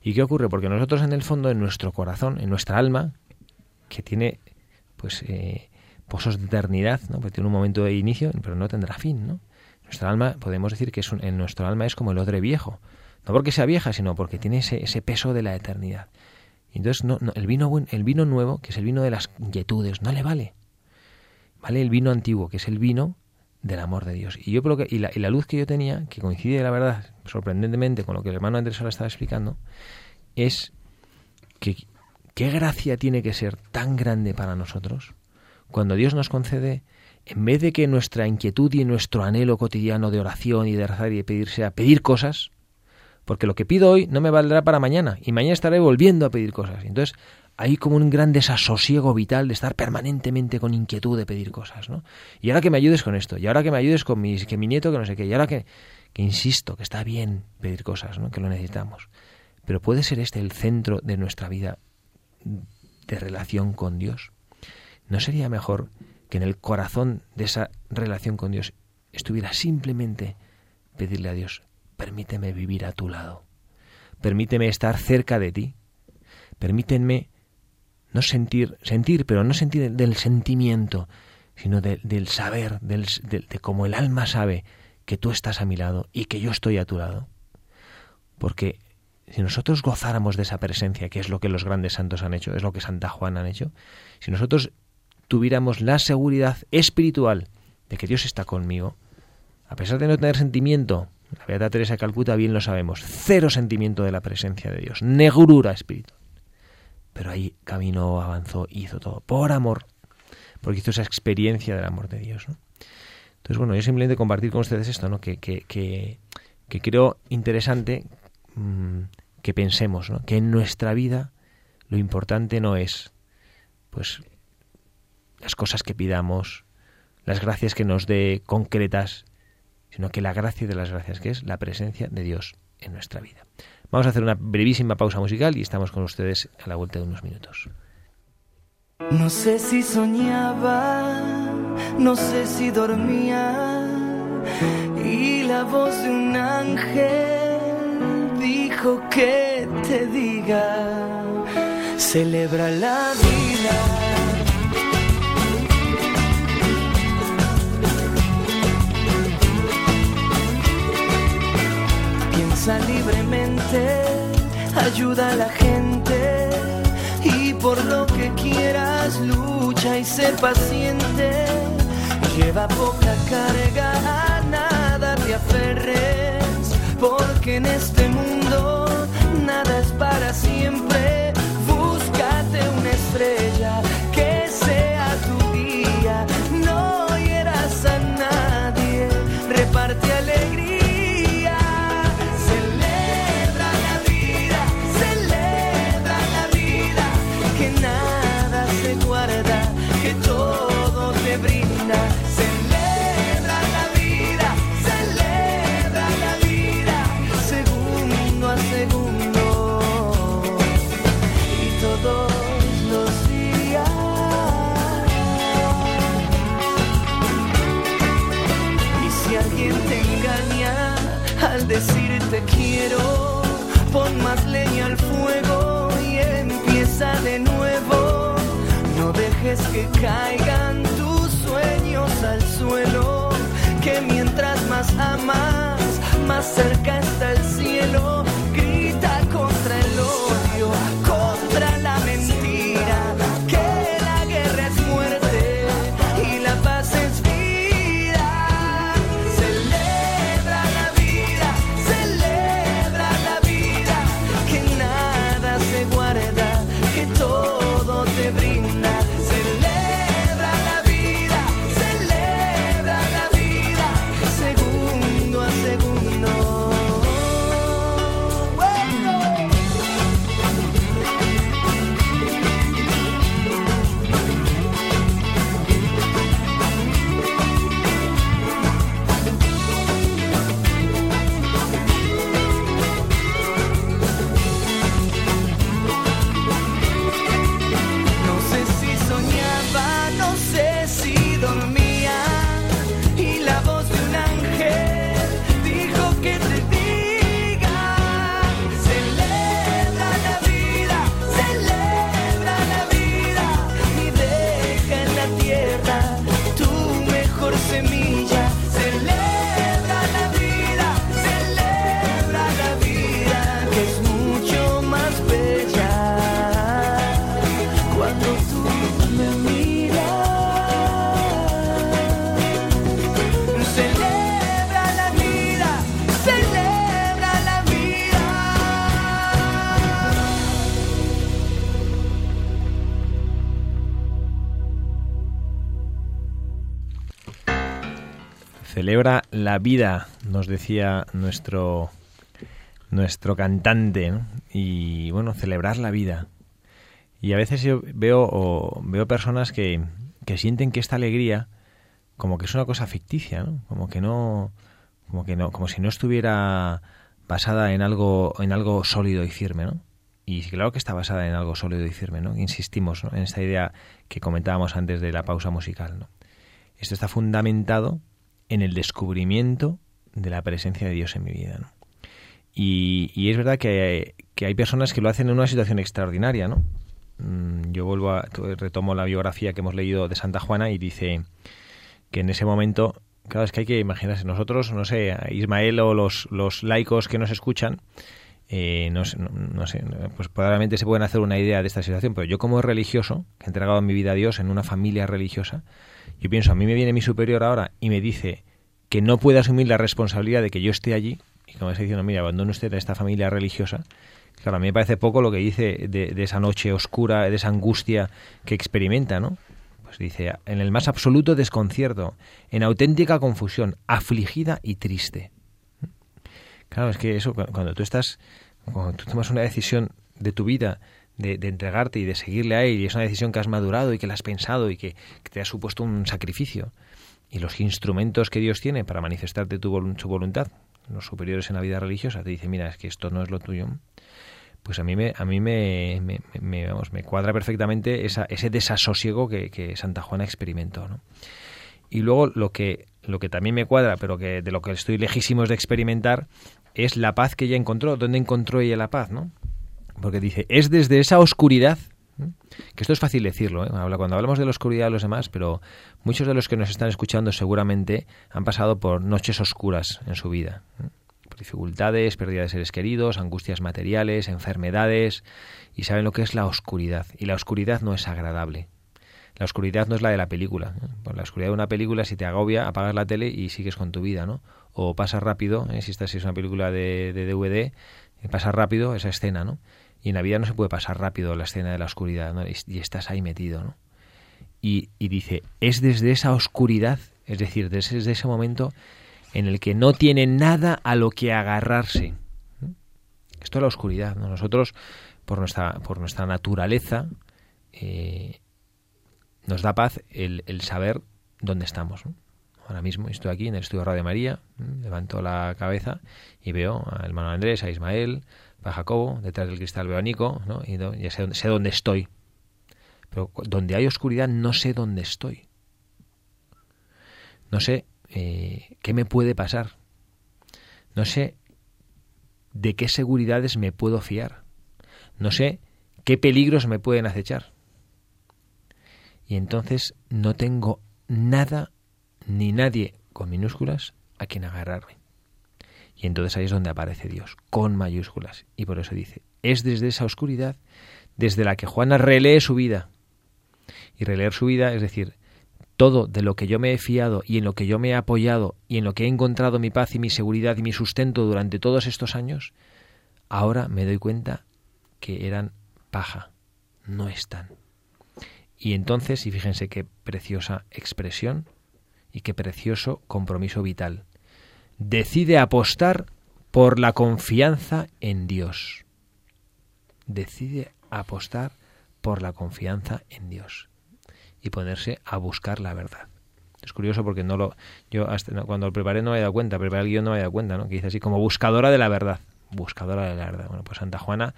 ¿Y qué ocurre? Porque nosotros en el fondo, en nuestro corazón, en nuestra alma, que tiene pues eh, pozos de eternidad, ¿no? Porque tiene un momento de inicio, pero no tendrá fin, ¿no? Nuestra alma, podemos decir que es en nuestro alma es como el odre viejo. No porque sea vieja, sino porque tiene ese, ese peso de la eternidad. Y entonces no, el, vino, el vino nuevo, que es el vino de las inquietudes, no le vale. Vale el vino antiguo, que es el vino del amor de Dios. Y yo creo que y la, y la, luz que yo tenía, que coincide la verdad sorprendentemente con lo que el hermano Andrés ahora estaba explicando, es que qué gracia tiene que ser tan grande para nosotros cuando Dios nos concede, en vez de que nuestra inquietud y nuestro anhelo cotidiano de oración y de rezar y de pedir sea pedir cosas, porque lo que pido hoy no me valdrá para mañana y mañana estaré volviendo a pedir cosas. Entonces hay como un gran desasosiego vital de estar permanentemente con inquietud de pedir cosas, ¿no? Y ahora que me ayudes con esto, y ahora que me ayudes con mi, que mi nieto, que no sé qué, y ahora que, que insisto, que está bien pedir cosas, ¿no? Que lo necesitamos. Pero ¿puede ser este el centro de nuestra vida de relación con Dios? ¿No sería mejor que en el corazón de esa relación con Dios estuviera simplemente pedirle a Dios, permíteme vivir a tu lado, permíteme estar cerca de ti, permíteme no sentir, sentir, pero no sentir del sentimiento, sino del saber, del, de, de cómo el alma sabe que tú estás a mi lado y que yo estoy a tu lado. Porque si nosotros gozáramos de esa presencia, que es lo que los grandes santos han hecho, es lo que Santa Juana han hecho, si nosotros tuviéramos la seguridad espiritual de que Dios está conmigo, a pesar de no tener sentimiento, la Beata Teresa de Calcuta bien lo sabemos, cero sentimiento de la presencia de Dios, negrura espiritual pero ahí caminó, avanzó, hizo todo por amor, porque hizo esa experiencia del amor de Dios. Entonces, bueno, yo simplemente compartir con ustedes esto, ¿no? que, que, que, creo interesante mm, que pensemos ¿no? que en nuestra vida lo importante no es pues las cosas que pidamos, las gracias que nos dé concretas, sino que la gracia de las gracias, que es la presencia de Dios en nuestra vida. Vamos a hacer una brevísima pausa musical y estamos con ustedes a la vuelta de unos minutos. No sé si soñaba, no sé si dormía y la voz de un ángel dijo que te diga, celebra la vida. Libremente, ayuda a la gente y por lo que quieras lucha y ser paciente. Lleva poca carga, a nada te aferres, porque en este mundo nada es para siempre. Búscate una estrella que caigan tus sueños al suelo, que mientras más amas, más cerca está el La vida, nos decía nuestro nuestro cantante, y bueno, celebrar la vida. Y a veces yo veo veo personas que, que sienten que esta alegría como que es una cosa ficticia, ¿no? Como que no como que no como si no estuviera basada en algo en algo sólido y firme, ¿no? Y claro que está basada en algo sólido y firme, ¿no? Insistimos en esta idea que comentábamos antes de la pausa musical, ¿no? Esto está fundamentado en el descubrimiento de la presencia de Dios en mi vida, ¿no? Y, y es verdad que, que hay personas que lo hacen en una situación extraordinaria, ¿no? Mm, Yo vuelvo a, retomo la biografía que hemos leído de Santa Juana y dice que en ese momento, claro, es que hay que imaginarse, nosotros, no sé, Ismael o los, los laicos que nos escuchan, eh, no, no sé, pues probablemente se pueden hacer una idea de esta situación, pero yo como religioso, que he entregado mi vida a Dios en una familia religiosa, yo pienso, a mí me viene mi superior ahora y me dice que no puede asumir la responsabilidad de que yo esté allí, y como está diciendo, mira, abandone usted a esta familia religiosa, claro, a mí me parece poco lo que dice de, de esa noche oscura, de esa angustia que experimenta, ¿no? Pues dice, en el más absoluto desconcierto, en auténtica confusión, afligida y triste. Claro, es que eso, cu- cuando tú estás, cuando tú tomas una decisión de tu vida, de, entregarte y de seguirle a él, y es una decisión que has madurado y que la has pensado y que, te ha supuesto un sacrificio, y los instrumentos que Dios tiene para manifestarte tu, su voluntad, los superiores en la vida religiosa, te dice, mira, es que esto no es lo tuyo, pues a mí me, a mí me- vamos, me cuadra perfectamente esa, ese desasosiego que, que Santa Juana experimentó. ¿no? Y luego lo que, lo que también me cuadra, pero que de lo que estoy lejísimos de experimentar, es la paz que ella encontró. ¿Dónde encontró ella la paz? ¿no? Porque dice, es desde esa oscuridad, que esto es fácil decirlo, ¿eh? Cuando hablamos de la oscuridad de los demás, pero muchos de los que nos están escuchando seguramente han pasado por noches oscuras en su vida. ¿no? Por dificultades, pérdida de seres queridos, angustias materiales, enfermedades, y saben lo que es la oscuridad. Y la oscuridad no es agradable. La oscuridad no es la de la película. ¿eh? La oscuridad de una película, si te agobia, apagas la tele y sigues con tu vida, ¿no? O pasas rápido, ¿eh? si esta si es una película de, de DVD, eh, pasas rápido esa escena, ¿no? Y en la vida no se puede pasar rápido la escena de la oscuridad. Y, estás ahí metido, ¿no? Y, y dice, es desde esa oscuridad, es decir, desde, ese momento en el que no tiene nada a lo que agarrarse. Esto es la oscuridad, ¿no? Nosotros, por nuestra, por nuestra naturaleza, eh, nos da paz el, el saber dónde estamos. Ahora mismo estoy aquí en el estudio Radio María, levanto la cabeza y veo al hermano Andrés, a Ismael, a Jacobo, detrás del cristal veo a Nico, ¿no? y do- ya sé, dónde- estoy. Pero donde hay oscuridad no sé dónde estoy. No sé eh, qué me puede pasar. No sé de qué seguridades me puedo fiar. No sé qué peligros me pueden acechar. y entonces no tengo nada ni nadie con minúsculas a quien agarrarme. Entonces ahí es donde aparece Dios, con mayúsculas. Y por eso dice, es desde esa oscuridad desde la que Juana relee su vida. Y releer su vida es decir, todo de lo que yo me he fiado y en lo que yo me he apoyado y en lo que he encontrado mi paz y mi seguridad y mi sustento durante todos estos años, ahora me doy cuenta que eran paja, no están. Y entonces, y fíjense qué preciosa expresión y qué precioso compromiso vital, decide apostar por la confianza en Dios. Decide apostar por la confianza en Dios y ponerse a buscar la verdad. Es curioso porque no lo yo hasta, cuando lo preparé no me había dado cuenta, preparé el guion no me había dado cuenta, ¿no? Que dice así como buscadora de la verdad, buscadora de la verdad. Bueno, pues Santa Juana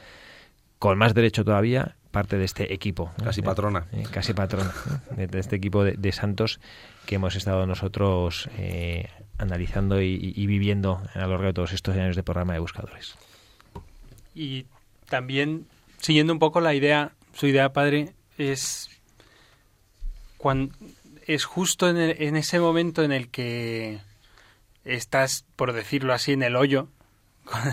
con más derecho todavía parte de este equipo. Casi patrona. Eh, casi patrona. de, este equipo de, santos que hemos estado nosotros eh, analizando y, viviendo a lo largo de todos estos años de programa de buscadores. Y también, siguiendo un poco la idea, su idea, padre, es cuando es justo en ese momento en el que estás, por decirlo así, en el hoyo,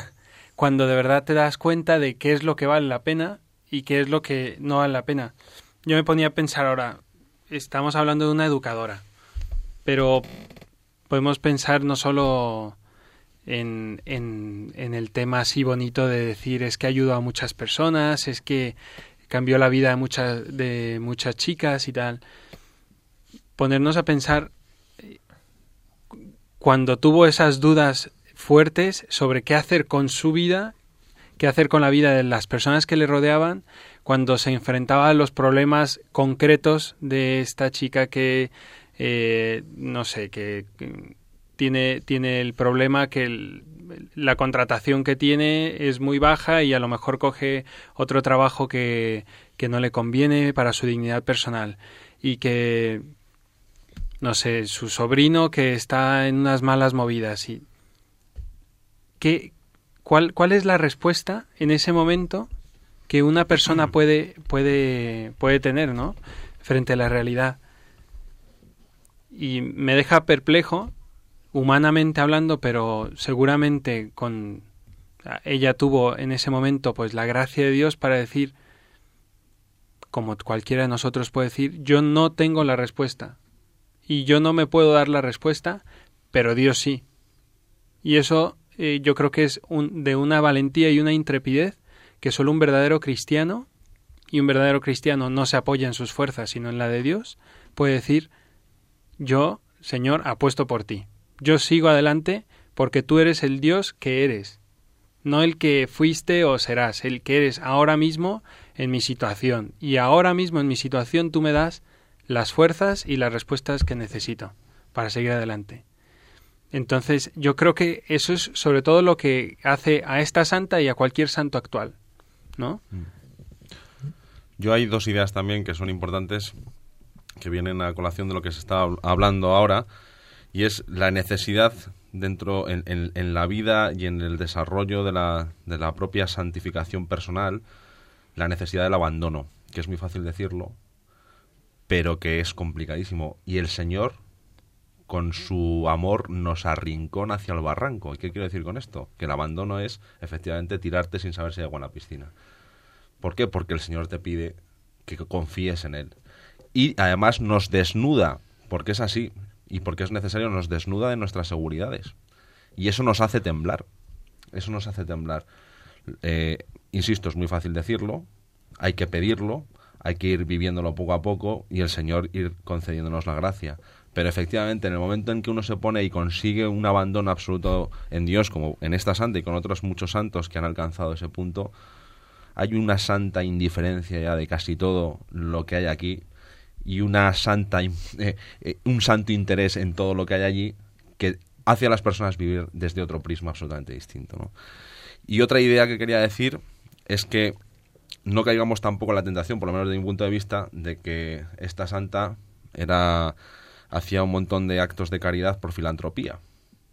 cuando de verdad te das cuenta de qué es lo que vale la pena y qué es lo que no vale la pena. Yo me ponía a pensar ahora, estamos hablando de una educadora, pero podemos pensar no solo en, en, en, el tema así bonito de decir es que ayudó a muchas personas, es que cambió la vida de de muchas chicas y tal, ponernos a pensar cuando tuvo esas dudas fuertes sobre qué hacer con su vida, qué hacer con la vida de las personas que le rodeaban, cuando se enfrentaba a los problemas concretos de esta chica que, eh, no sé, que, tiene, tiene el problema que la contratación que tiene es muy baja y a lo mejor coge otro trabajo que, que no le conviene para su dignidad personal y que no sé, su sobrino que está en unas malas movidas y ¿qué, cuál, ¿cuál es la respuesta en ese momento que una persona puede, puede, puede tener, ¿no? frente a la realidad? Y me deja perplejo, humanamente hablando, pero seguramente con ella tuvo en ese momento pues la gracia de Dios para decir como cualquiera de nosotros puede decir, yo no tengo la respuesta, y yo no me puedo dar la respuesta, pero Dios sí. Y eso eh, yo creo que es un, de una valentía y una intrepidez que solo un verdadero cristiano, y un verdadero cristiano no se apoya en sus fuerzas, sino en la de Dios, puede decir, yo, Señor, apuesto por ti. Yo sigo adelante porque tú eres el Dios que eres, no el que fuiste o serás, el que eres ahora mismo en mi situación. Y ahora mismo en mi situación tú me das las fuerzas y las respuestas que necesito para seguir adelante. Entonces, yo creo que eso es sobre todo lo que hace a esta santa y a cualquier santo actual, ¿no? Mm. Yo hay dos ideas también que son importantes que vienen a colación de lo que se está hablando ahora y es la necesidad dentro en, en, la vida y en el desarrollo de la, de la propia santificación personal la necesidad del abandono que es muy fácil decirlo pero que es complicadísimo. Y el Señor, con su amor, nos arrincona hacia el barranco. ¿Y qué quiero decir con esto? Que el abandono es, efectivamente, tirarte sin saber si hay agua en la piscina. ¿Por qué? Porque el Señor te pide que confíes en Él. Y además nos desnuda, porque es así, y porque es necesario, nos desnuda de nuestras seguridades. Y eso nos hace temblar. Eso nos hace temblar. Eh, insisto, es muy fácil decirlo, hay que pedirlo, hay que ir viviéndolo poco a poco y el Señor ir concediéndonos la gracia. Pero efectivamente, en el momento en que uno se pone y consigue un abandono absoluto en Dios, como en esta santa y con otros muchos santos que han alcanzado ese punto, hay una santa indiferencia ya de casi todo lo que hay aquí y una santa eh, eh, un santo interés en todo lo que hay allí que hace a las personas vivir desde otro prisma absolutamente distinto. Y otra idea que quería decir es que no caigamos tampoco en la tentación, por lo menos desde mi punto de vista, de que esta santa era hacía un montón de actos de caridad por filantropía.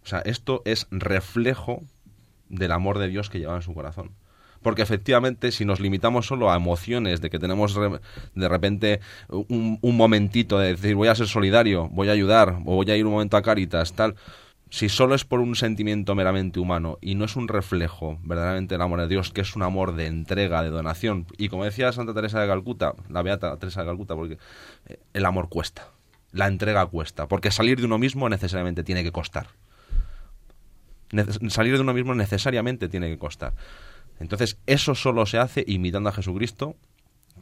O sea, esto es reflejo del amor de Dios que llevaba en su corazón. Porque efectivamente, si nos limitamos solo a emociones de que tenemos de repente un, un momentito de decir voy a ser solidario, voy a ayudar, o voy a ir un momento a Caritas, tal, si solo es por un sentimiento meramente humano y no es un reflejo verdaderamente del amor de Dios, que es un amor de entrega, de donación, y como decía Santa Teresa de Calcuta, la beata Teresa de Calcuta, porque eh, el amor cuesta, la entrega cuesta, porque salir de uno mismo necesariamente tiene que costar salir de uno mismo necesariamente tiene que costar. Entonces, eso solo se hace imitando a Jesucristo,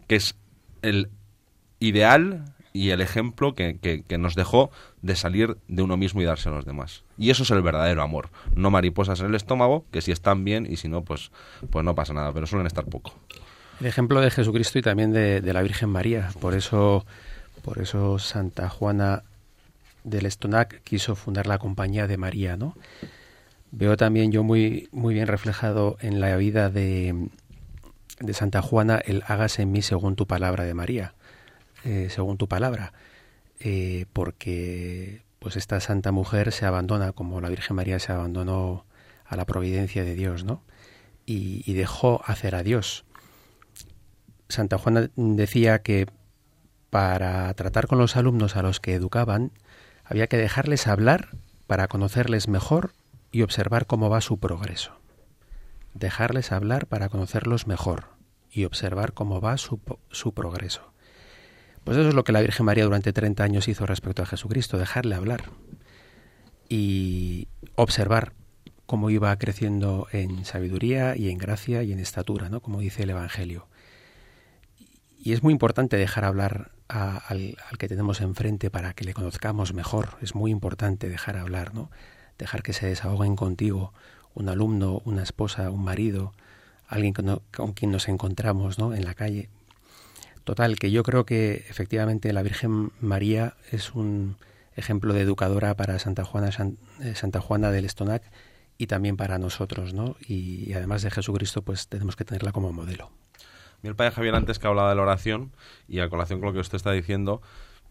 que es el ideal y el ejemplo que, nos dejó de salir de uno mismo y darse a los demás. Y eso es el verdadero amor. No mariposas en el estómago, que si están bien y si no, pues, pues no pasa nada, pero suelen estar poco. El ejemplo de Jesucristo y también de, de la Virgen María. Por eso, por eso Santa Juana del Estonac quiso fundar la Compañía de María, ¿no? Veo también yo muy, muy bien reflejado en la vida de, de Santa Juana el hágase en mí según tu palabra de María, eh, según tu palabra, eh, porque pues esta santa mujer se abandona como la Virgen María se abandonó a la providencia de Dios, ¿no? Y, y dejó hacer a Dios. Santa Juana decía que para tratar con los alumnos a los que educaban había que dejarles hablar para conocerles mejor y observar cómo va su progreso. Dejarles hablar para conocerlos mejor y observar cómo va su, progreso. Pues eso es lo que la Virgen María durante 30 años hizo respecto a Jesucristo, dejarle hablar y observar cómo iba creciendo en sabiduría y en gracia y en estatura, ¿no? como dice el Evangelio. Y es muy importante dejar hablar al, al, que tenemos enfrente para que le conozcamos mejor. Es muy importante dejar hablar, ¿no? Dejar que se desahoguen contigo un alumno, una esposa, un marido, alguien con, quien nos encontramos ¿no? en la calle. Total, que yo creo que efectivamente la Virgen María es un ejemplo de educadora para Santa Juana, eh, Santa Juana del Estonac y también para nosotros, ¿no? Y, además de Jesucristo, pues tenemos que tenerla como modelo. Mi el padre Javier antes que hablaba de la oración y a colación con lo que usted está diciendo,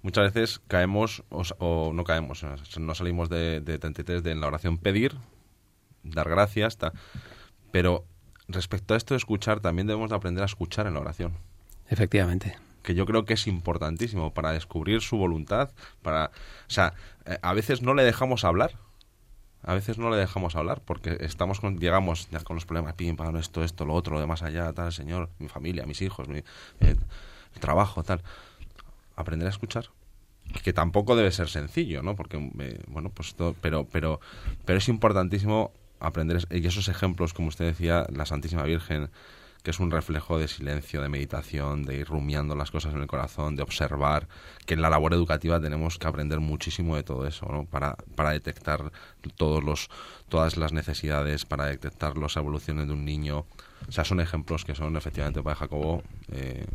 muchas veces caemos o, no caemos, no salimos de, de 33 de en la oración pedir, dar gracias, pero respecto a esto de escuchar, también debemos de aprender a escuchar en la oración. Efectivamente. Que yo creo que es importantísimo para descubrir su voluntad, para, o sea, eh, a veces no le dejamos hablar, a veces no le dejamos hablar porque estamos con, llegamos ya con los problemas, pim, pam, esto, esto, lo otro, lo demás allá, tal, señor, mi familia, mis hijos, mi eh, el trabajo, tal aprender a escuchar que tampoco debe ser sencillo, ¿no? Porque, eh, bueno, pues todo, pero, pero, pero es importantísimo aprender, y esos ejemplos, como usted decía, la Santísima Virgen, que es un reflejo de silencio, de meditación, de ir rumiando las cosas en el corazón, de observar, que en la labor educativa tenemos que aprender muchísimo de todo eso, ¿no? Para, para detectar todos los, todas las necesidades, para detectar las evoluciones de un niño. O sea, son ejemplos que son efectivamente para Jacobo eh,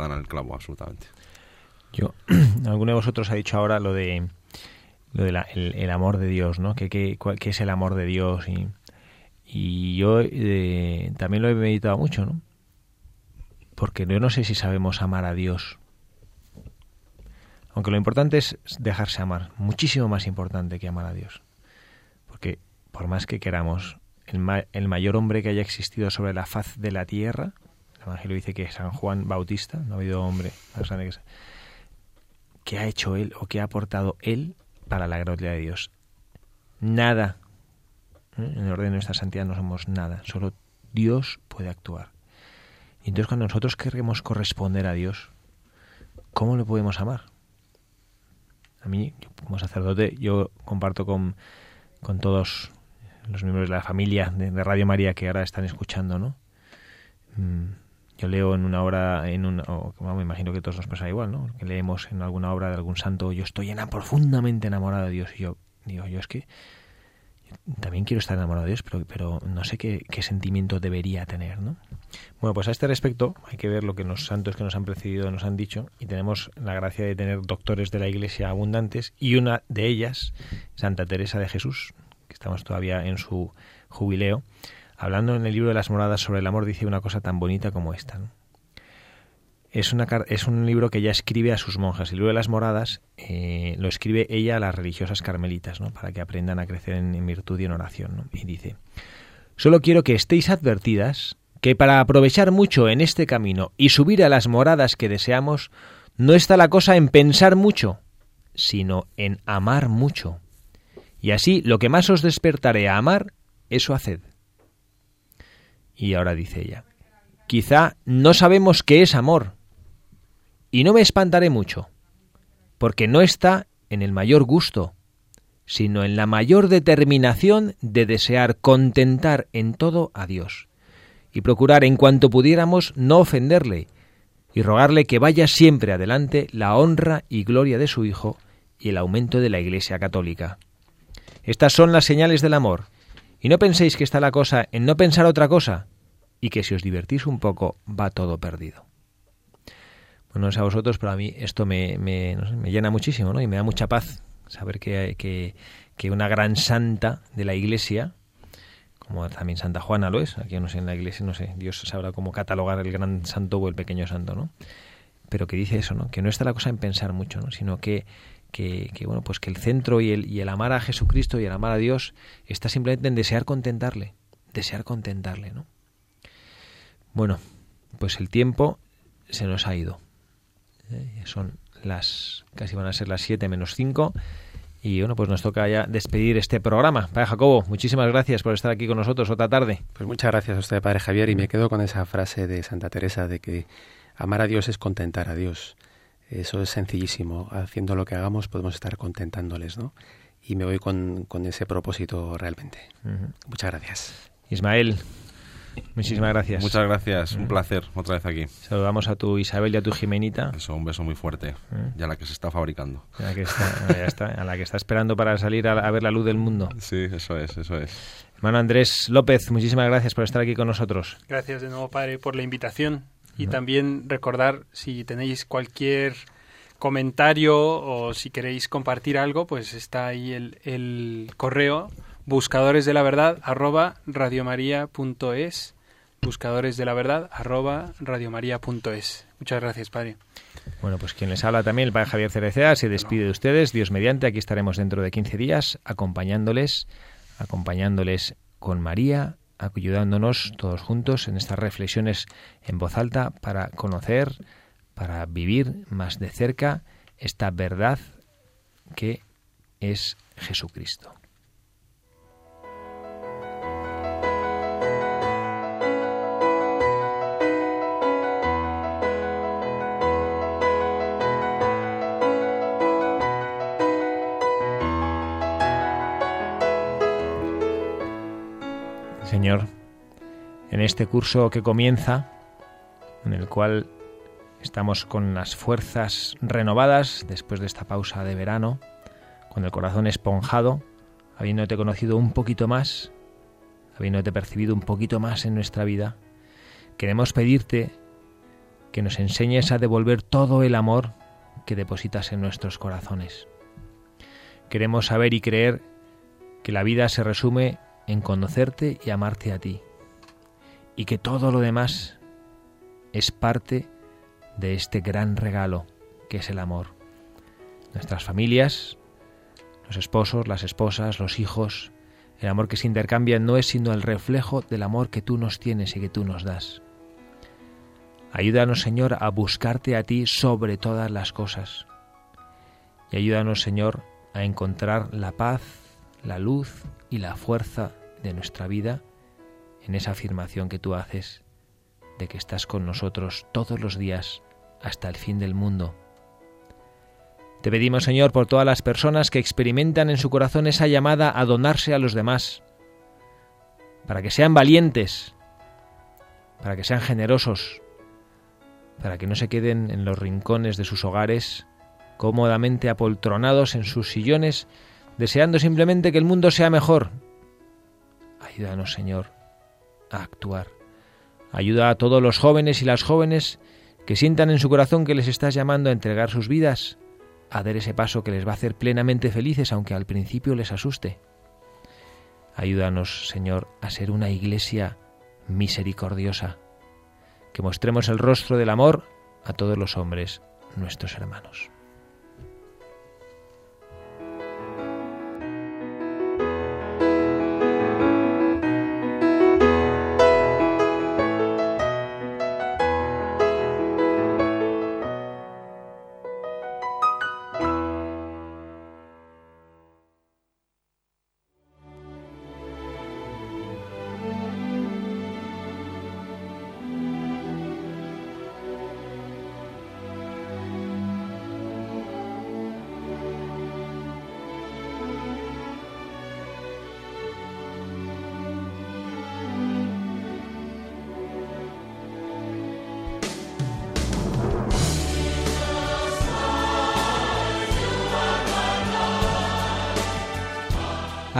que dan clavo, absolutamente. Yo, alguno de vosotros ha dicho ahora lo de lo de el, amor de Dios, ¿no? ¿Qué, qué, es el amor de Dios? Y, yo eh, también lo he meditado mucho, ¿no? Porque yo no sé si sabemos amar a Dios. Aunque lo importante es dejarse amar, muchísimo más importante que amar a Dios. Porque por más que queramos, el, el mayor hombre que haya existido sobre la faz de la tierra Evangelio dice que San Juan Bautista, no ha habido hombre más grande que ¿Qué ha hecho él o qué ha aportado él para la gloria de Dios? Nada. ¿Eh? En el orden de nuestra santidad no somos nada. Solo Dios puede actuar. Y entonces cuando nosotros queremos corresponder a Dios, ¿cómo le podemos amar? A mí, como sacerdote, yo comparto con, con todos los miembros de la familia de, Radio María que ahora están escuchando, ¿no? Mm, leo en una obra, en un, me imagino que todos nos pasa igual, ¿no? Que leemos en alguna obra de algún santo, yo estoy en, profundamente enamorado de Dios. Y yo digo, yo es que también quiero estar enamorado de Dios, pero, pero no sé qué, qué, sentimiento debería tener, ¿no? Bueno, pues a este respecto hay que ver lo que los santos que nos han precedido nos han dicho y tenemos la gracia de tener doctores de la Iglesia abundantes y una de ellas, Santa Teresa de Jesús, que estamos todavía en su jubileo, hablando en el libro de las moradas sobre el amor, dice una cosa tan bonita como esta. Es, una, es un libro que ella escribe a sus monjas. El libro de las moradas eh, lo escribe ella a las religiosas carmelitas, ¿no? para que aprendan a crecer en, virtud y en oración. Y dice, Solo quiero que estéis advertidas que para aprovechar mucho en este camino y subir a las moradas que deseamos, no está la cosa en pensar mucho, sino en amar mucho. Y así lo que más os despertaré a amar, eso haced. Y ahora dice ella, quizá no sabemos qué es amor, y no me espantaré mucho, porque no está en el mayor gusto, sino en la mayor determinación de desear contentar en todo a Dios y procurar en cuanto pudiéramos no ofenderle, y rogarle que vaya siempre adelante la honra y gloria de su Hijo y el aumento de la Iglesia católica. Estas son las señales del amor, y no penséis que está la cosa en no pensar otra cosa, y que si os divertís un poco va todo perdido. Bueno, no sé a vosotros, pero a mí esto me, me, llena muchísimo, ¿no? Y me da mucha paz saber que, que, que una gran santa de la Iglesia, como también Santa Juana lo es, aquí no sé, en la iglesia, no sé, Dios sabrá cómo catalogar el gran santo o el pequeño santo, ¿no? Pero que dice eso, ¿no? Que no está la cosa en pensar mucho, ¿no? Sino que, que, bueno, pues que el centro y el, y el amar a Jesucristo y el amar a Dios está simplemente en desear contentarle, desear contentarle, ¿no? Bueno, pues el tiempo se nos ha ido. ¿eh? Son las, casi van a ser las 7 menos 5 y bueno, pues nos toca ya despedir este programa. Padre Jacobo, muchísimas gracias por estar aquí con nosotros otra tarde. Pues muchas gracias a usted, Padre Javier, y me quedo con esa frase de Santa Teresa de que amar a Dios es contentar a Dios. Eso es sencillísimo. Haciendo lo que hagamos podemos estar contentándoles, ¿no? Y me voy con, ese propósito realmente. Muchas gracias. Ismael, Muchísimas gracias. Muchas gracias, un placer otra vez aquí. Saludamos a tu Isabel y a tu Jimenita. Eso, un beso muy fuerte. Y a la que se está fabricando. A la que está, a la que está esperando para salir a, ver la luz del mundo. Sí, eso es, eso es. Hermano Andrés López, muchísimas gracias por estar aquí con nosotros. Gracias de nuevo, padre, por la invitación. Y también recordar, si tenéis cualquier comentario o si queréis compartir algo, pues está ahí el, el correo buscadores de la verdad arroba radiomaria.es buscadores de la verdad arroba radiomaria.es muchas gracias padre. Bueno pues quien les habla también el padre Javier Cereceda se despide de ustedes. Dios mediante aquí estaremos dentro de 15 días acompañándoles acompañándoles con María ayudándonos todos juntos en estas reflexiones en voz alta para conocer para vivir más de cerca esta verdad que es Jesucristo. Señor, en este curso que comienza, en el cual estamos con las fuerzas renovadas después de esta pausa de verano, con el corazón esponjado, habiéndote conocido un poquito más, habiéndote percibido un poquito más en nuestra vida, queremos pedirte que nos enseñes a devolver todo el amor que depositas en nuestros corazones. Queremos saber y creer que la vida se resume en conocerte y amarte a ti, y que todo lo demás es parte de este gran regalo que es el amor. Nuestras familias, los esposos, las esposas, los hijos, el amor que se intercambia no es sino el reflejo del amor que tú nos tienes y que tú nos das. Ayúdanos, Señor, a buscarte a ti sobre todas las cosas. Y ayúdanos, Señor, a encontrar la paz, la luz y la fuerza de nuestra vida en esa afirmación que tú haces de que estás con nosotros todos los días hasta el fin del mundo. Te pedimos, Señor, por todas las personas que experimentan en su corazón esa llamada a donarse a los demás, para que sean valientes, para que sean generosos, para que no se queden en los rincones de sus hogares, cómodamente apoltronados en sus sillones, deseando simplemente que el mundo sea mejor. Ayúdanos, Señor, a actuar. Ayuda a todos los jóvenes y las jóvenes que sientan en su corazón que les estás llamando a entregar sus vidas, a dar ese paso que les va a hacer plenamente felices, aunque al principio les asuste. Ayúdanos, Señor, a ser una iglesia misericordiosa, que mostremos el rostro del amor a todos los hombres, nuestros hermanos.